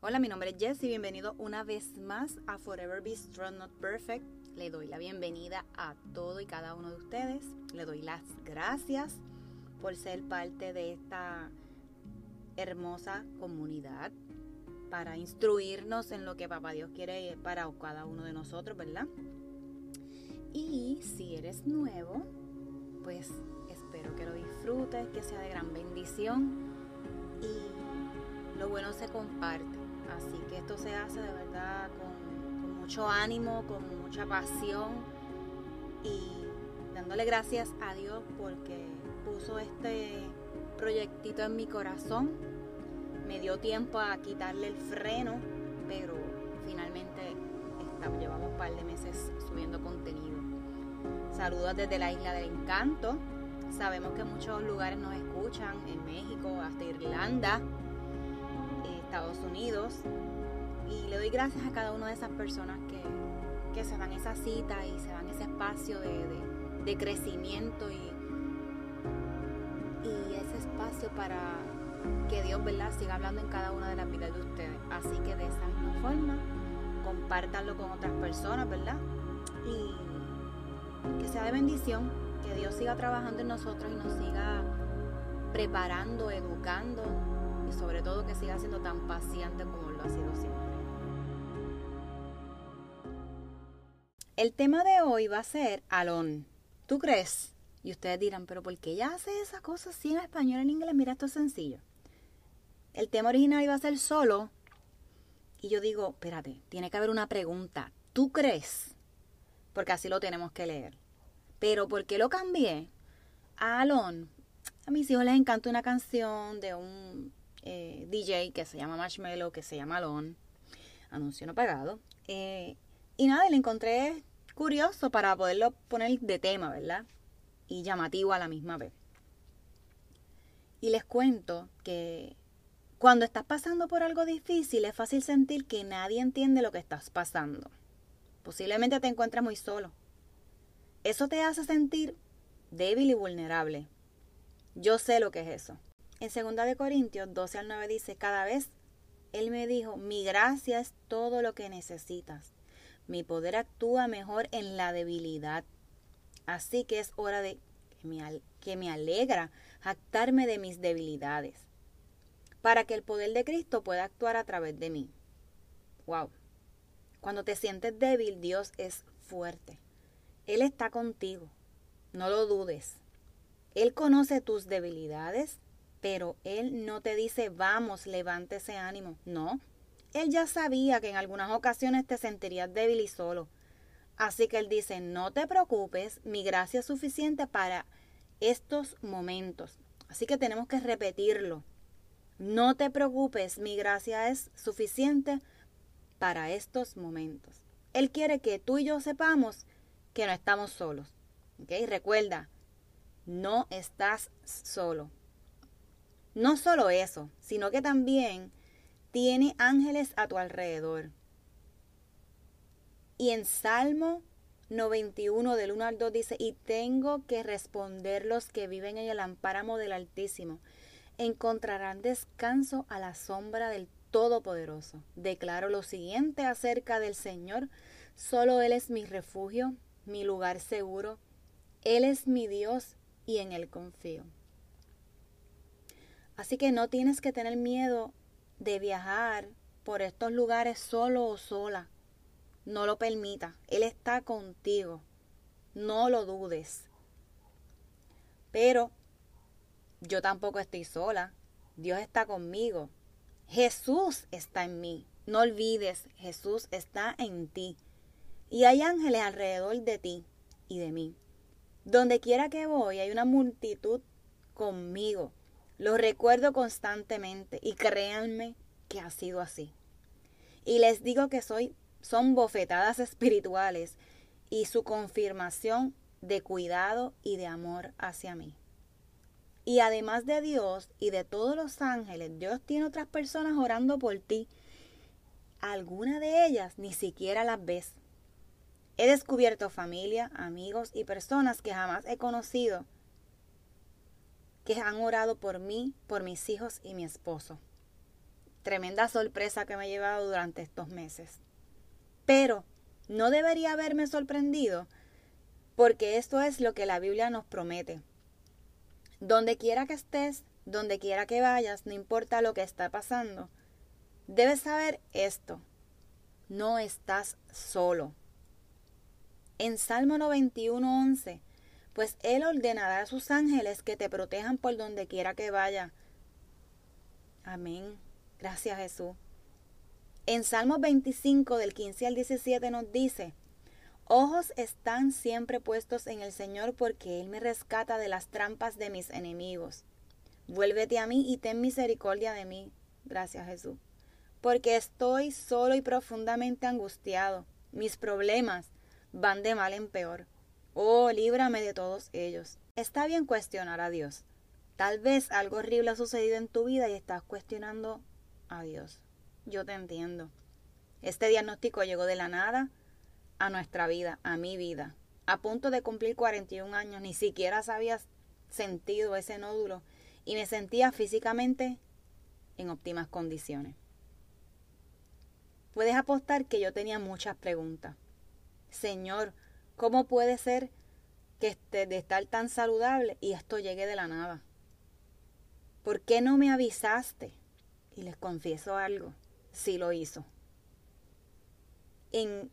Hola, mi nombre es Jess y bienvenido una vez más a Forever Be Strong Not Perfect. Le doy la bienvenida a todo y cada uno de ustedes. Le doy las gracias por ser parte de esta hermosa comunidad para instruirnos en lo que Papá Dios quiere para cada uno de nosotros, ¿verdad? Y si eres nuevo, pues espero que lo disfrutes, que sea de gran bendición y lo bueno se comparte. Así que esto se hace de verdad con, mucho ánimo, con mucha pasión y dándole gracias a Dios porque puso este proyectito en mi corazón. Me dio tiempo a quitarle el freno, pero finalmente estamos, llevamos un par de meses subiendo contenido. Saludos desde la isla del encanto. Sabemos que muchos lugares nos escuchan, en México, hasta Irlanda. Estados Unidos. Y le doy gracias a cada una de esas personas que, se dan esa cita y se dan ese espacio de, crecimiento y, y ese espacio para que Dios ¿verdad? siga hablando en cada una de las vidas de ustedes. Así que de esa misma forma, compártanlo con otras personas, ¿verdad? Y que sea de bendición, que Dios siga trabajando en nosotros y nos siga preparando, educando y sobre todo que siga siendo tan paciente como lo ha sido siempre. El tema de hoy va a ser Alon. ¿Tú crees? Y ustedes dirán, pero ¿por qué ella hace esas cosas así en español en inglés? Mira, esto es sencillo. El tema original iba a ser solo. Y yo digo, espérate, tiene que haber una pregunta. ¿Tú crees? Porque así lo tenemos que leer. Pero ¿por qué lo cambié? A Alon. A mis hijos les encanta una canción de un eh, DJ que se llama Marshmallow, que se llama Alon, anuncio no pagado. Eh, y nada, le encontré curioso para poderlo poner de tema, ¿verdad? Y llamativo a la misma vez. Y les cuento que cuando estás pasando por algo difícil es fácil sentir que nadie entiende lo que estás pasando. Posiblemente te encuentras muy solo. Eso te hace sentir débil y vulnerable. Yo sé lo que es eso. En 2 Corintios 12 al 9 dice, cada vez Él me dijo, mi gracia es todo lo que necesitas. Mi poder actúa mejor en la debilidad. Así que es hora de que me, alegra jactarme de mis debilidades, para que el poder de Cristo pueda actuar a través de mí. Wow. Cuando te sientes débil, Dios es fuerte. Él está contigo. No lo dudes. Él conoce tus debilidades pero Él no te dice, vamos, levante ese ánimo. No, Él ya sabía que en algunas ocasiones te sentirías débil y solo. Así que Él dice, no te preocupes, mi gracia es suficiente para estos momentos. Así que tenemos que repetirlo. No te preocupes, mi gracia es suficiente para estos momentos. Él quiere que tú y yo sepamos que no estamos solos. ¿Ok? Recuerda, no estás solo. No solo eso, sino que también tiene ángeles a tu alrededor. Y en Salmo 91 del 1 al 2 dice, y tengo que responder los que viven en el ampáramo del Altísimo. Encontrarán descanso a la sombra del Todopoderoso. Declaro lo siguiente acerca del Señor. Solo Él es mi refugio, mi lugar seguro. Él es mi Dios y en Él confío. Así que no tienes que tener miedo de viajar por estos lugares solo o sola. No lo permita. Él está contigo. No lo dudes. Pero yo tampoco estoy sola. Dios está conmigo. Jesús está en mí. No olvides, Jesús está en ti. Y hay ángeles alrededor de ti y de mí. Donde quiera que voy hay una multitud conmigo. Lo recuerdo constantemente y créanme que ha sido así. Y les digo que soy, son bofetadas espirituales y su confirmación de cuidado y de amor hacia mí. Y además de Dios y de todos los ángeles, Dios tiene otras personas orando por ti. Alguna de ellas ni siquiera las ves. He descubierto familia, amigos y personas que jamás he conocido que han orado por mí, por mis hijos y mi esposo. tremenda sorpresa que me he llevado durante estos meses. Pero no debería haberme sorprendido porque esto es lo que la Biblia nos promete. Donde quiera que estés, donde quiera que vayas, no importa lo que está pasando, debes saber esto. No estás solo. En Salmo 91.11, pues Él ordenará a sus ángeles que te protejan por donde quiera que vaya. Amén. Gracias Jesús. En Salmos 25 del 15 al 17 nos dice, Ojos están siempre puestos en el Señor porque Él me rescata de las trampas de mis enemigos. Vuélvete a mí y ten misericordia de mí. Gracias Jesús. Porque estoy solo y profundamente angustiado. Mis problemas van de mal en peor. Oh, líbrame de todos ellos. Está bien cuestionar a Dios. Tal vez algo horrible ha sucedido en tu vida y estás cuestionando a Dios yo te entiendo. Este diagnóstico llegó de la nada a nuestra vida, a mi vida. A punto de cumplir 41 años, ni siquiera sabía sentido ese nódulo y me sentía físicamente en óptimas condiciones. Puedes apostar que yo tenía muchas preguntas. Señor, ¿cómo puede ser que esté de estar tan saludable y esto llegue de la nada? ¿Por qué no me avisaste? Y les confieso algo sí lo hizo. En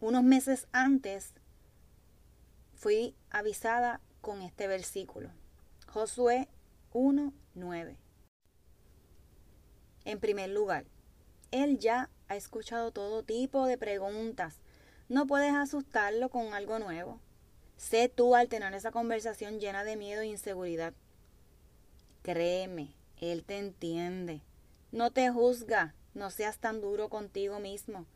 unos meses antes fui avisada con este versículo. Josué 1.9. En primer lugar, él ya ha escuchado todo tipo de preguntas. No puedes asustarlo con algo nuevo. Sé tú al tener esa conversación llena de miedo e inseguridad. Créeme, él te entiende. No te juzga, no seas tan duro contigo mismo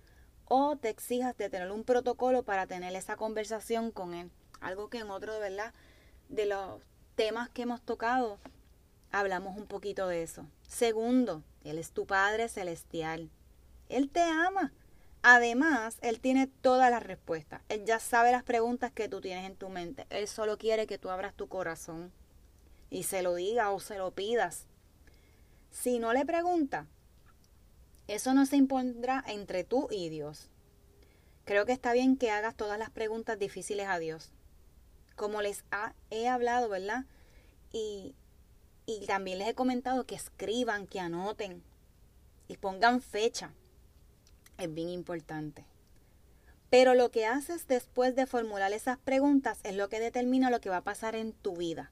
o te exijas de tener un protocolo para tener esa conversación con él. Algo que en otro de verdad de los temas que hemos tocado hablamos un poquito de eso. Segundo, él es tu Padre celestial. Él te ama. Además, él tiene todas las respuestas. Él ya sabe las preguntas que tú tienes en tu mente. Él solo quiere que tú abras tu corazón y se lo diga o se lo pidas. Si no le pregunta, eso no se impondrá entre tú y Dios. Creo que está bien que hagas todas las preguntas difíciles a Dios. Como les he hablado, ¿verdad? Y, y también les he comentado que escriban, que anoten y pongan fecha. Es bien importante. Pero lo que haces después de formular esas preguntas es lo que determina lo que va a pasar en tu vida.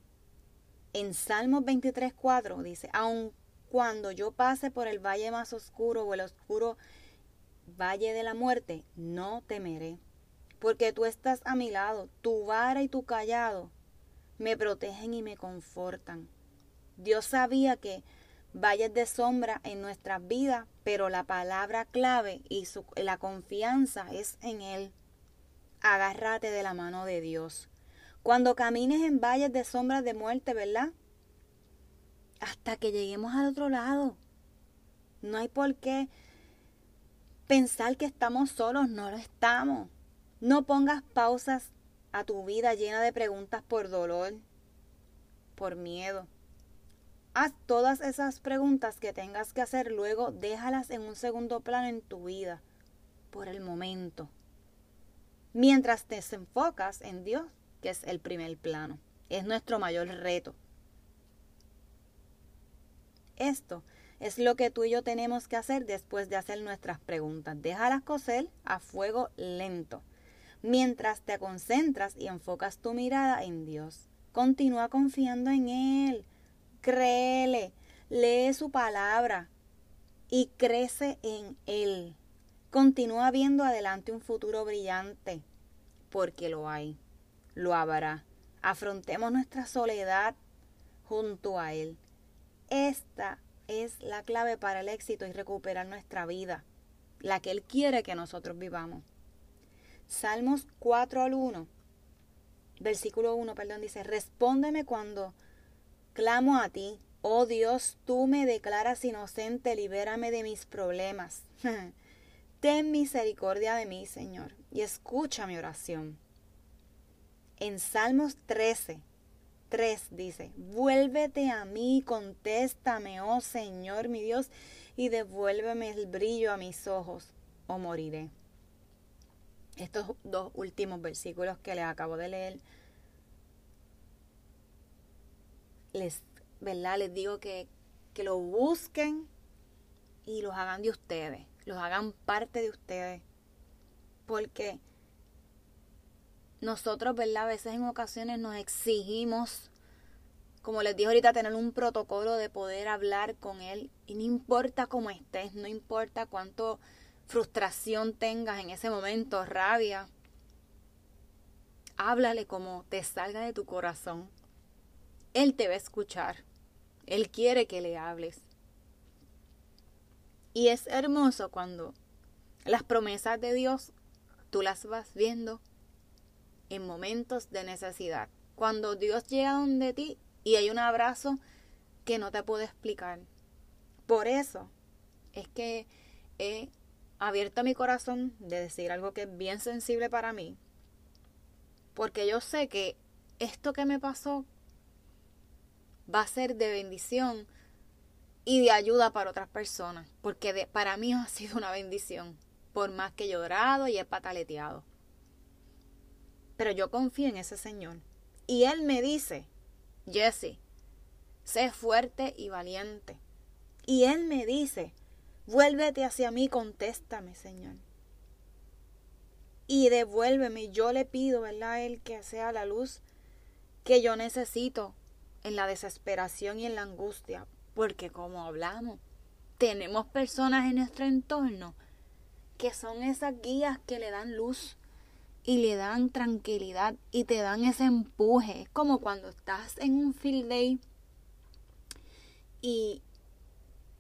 En Salmos 23.4 dice, aun cuando yo pase por el valle más oscuro o el oscuro valle de la muerte, no temeré, porque tú estás a mi lado, tu vara y tu callado me protegen y me confortan. Dios sabía que valles de sombra en nuestras vidas, pero la palabra clave y la confianza es en Él. Agárrate de la mano de Dios. Cuando camines en valles de sombras de muerte, ¿verdad? hasta que lleguemos al otro lado. No hay por qué pensar que estamos solos, no lo estamos. No pongas pausas a tu vida llena de preguntas por dolor, por miedo. Haz todas esas preguntas que tengas que hacer, luego déjalas en un segundo plano en tu vida, por el momento. Mientras te enfocas en Dios, que es el primer plano. Es nuestro mayor reto. Esto es lo que tú y yo tenemos que hacer después de hacer nuestras preguntas. Déjalas cocer a fuego lento. Mientras te concentras y enfocas tu mirada en Dios. Continúa confiando en Él. Créele. Lee su palabra y crece en Él. Continúa viendo adelante un futuro brillante, porque lo hay, lo habrá. Afrontemos nuestra soledad junto a Él. Esta es la clave para el éxito y recuperar nuestra vida, la que Él quiere que nosotros vivamos. Salmos 4 al 1, versículo 1, perdón, dice, respóndeme cuando clamo a ti, oh Dios, tú me declaras inocente, libérame de mis problemas. Ten misericordia de mí, Señor, y escucha mi oración. En Salmos 13, 3 dice, vuélvete a mí, contéstame, oh Señor mi Dios, y devuélveme el brillo a mis ojos o moriré. Estos dos últimos versículos que les acabo de leer, les, ¿verdad? les digo que, que lo busquen y los hagan de ustedes, los hagan parte de ustedes. Porque nosotros, ¿verdad? A veces en ocasiones nos exigimos, como les dije ahorita, tener un protocolo de poder hablar con Él. Y no importa cómo estés, no importa cuánto frustración tengas en ese momento, rabia. Háblale como te salga de tu corazón. Él te va a escuchar. Él quiere que le hables. Y es hermoso cuando las promesas de Dios tú las vas viendo en momentos de necesidad. Cuando Dios llega donde ti y hay un abrazo que no te puedo explicar. Por eso es que he abierto mi corazón de decir algo que es bien sensible para mí. Porque yo sé que esto que me pasó va a ser de bendición y de ayuda para otras personas. Porque para mí ha sido una bendición. Por más que he llorado y he pataleteado. Pero yo confío en ese Señor. Y Él me dice, Jesse, sé fuerte y valiente. Y Él me dice, vuélvete hacia mí, contéstame, Señor. Y devuélveme. Yo le pido, ¿verdad? Él que sea la luz que yo necesito en la desesperación y en la angustia. Porque como hablamos, tenemos personas en nuestro entorno que son esas guías que le dan luz y le dan tranquilidad y te dan ese empuje. Es como cuando estás en un field day y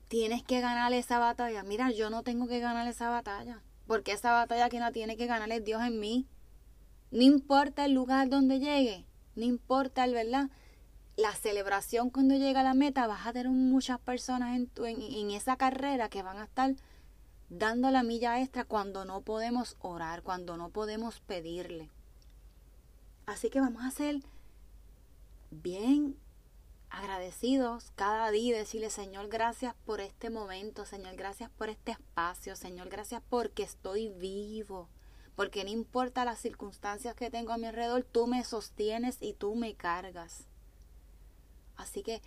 tienes que ganar esa batalla. Mira, yo no tengo que ganar esa batalla, porque esa batalla que no tiene que ganar es Dios en mí. No importa el lugar donde llegue, no importa el verdad. La celebración cuando llega a la meta, vas a tener muchas personas en, tu, en, en esa carrera que van a estar dando la milla extra cuando no podemos orar, cuando no podemos pedirle. Así que vamos a ser bien agradecidos cada día, decirle Señor, gracias por este momento, Señor, gracias por este espacio, Señor, gracias porque estoy vivo, porque no importa las circunstancias que tengo a mi alrededor, tú me sostienes y tú me cargas. Así que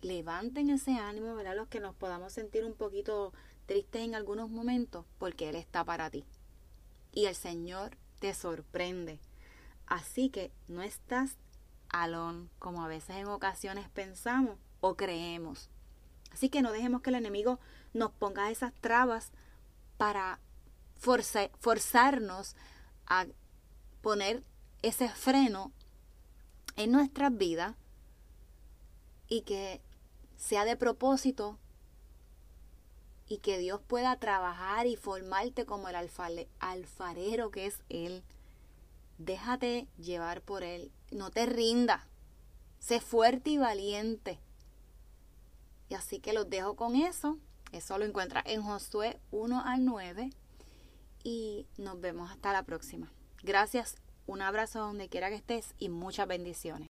levanten ese ánimo, ¿verdad? Los que nos podamos sentir un poquito tristes en algunos momentos, porque Él está para ti. Y el Señor te sorprende. Así que no estás alón, como a veces en ocasiones pensamos o creemos. Así que no dejemos que el enemigo nos ponga esas trabas para forzarnos a poner ese freno en nuestras vidas y que sea de propósito y que Dios pueda trabajar y formarte como el alfarero que es Él. Déjate llevar por Él. No te rindas. Sé fuerte y valiente. Y así que los dejo con eso. Eso lo encuentras en Josué 1 al 9. Y nos vemos hasta la próxima. Gracias. Un abrazo donde quiera que estés y muchas bendiciones.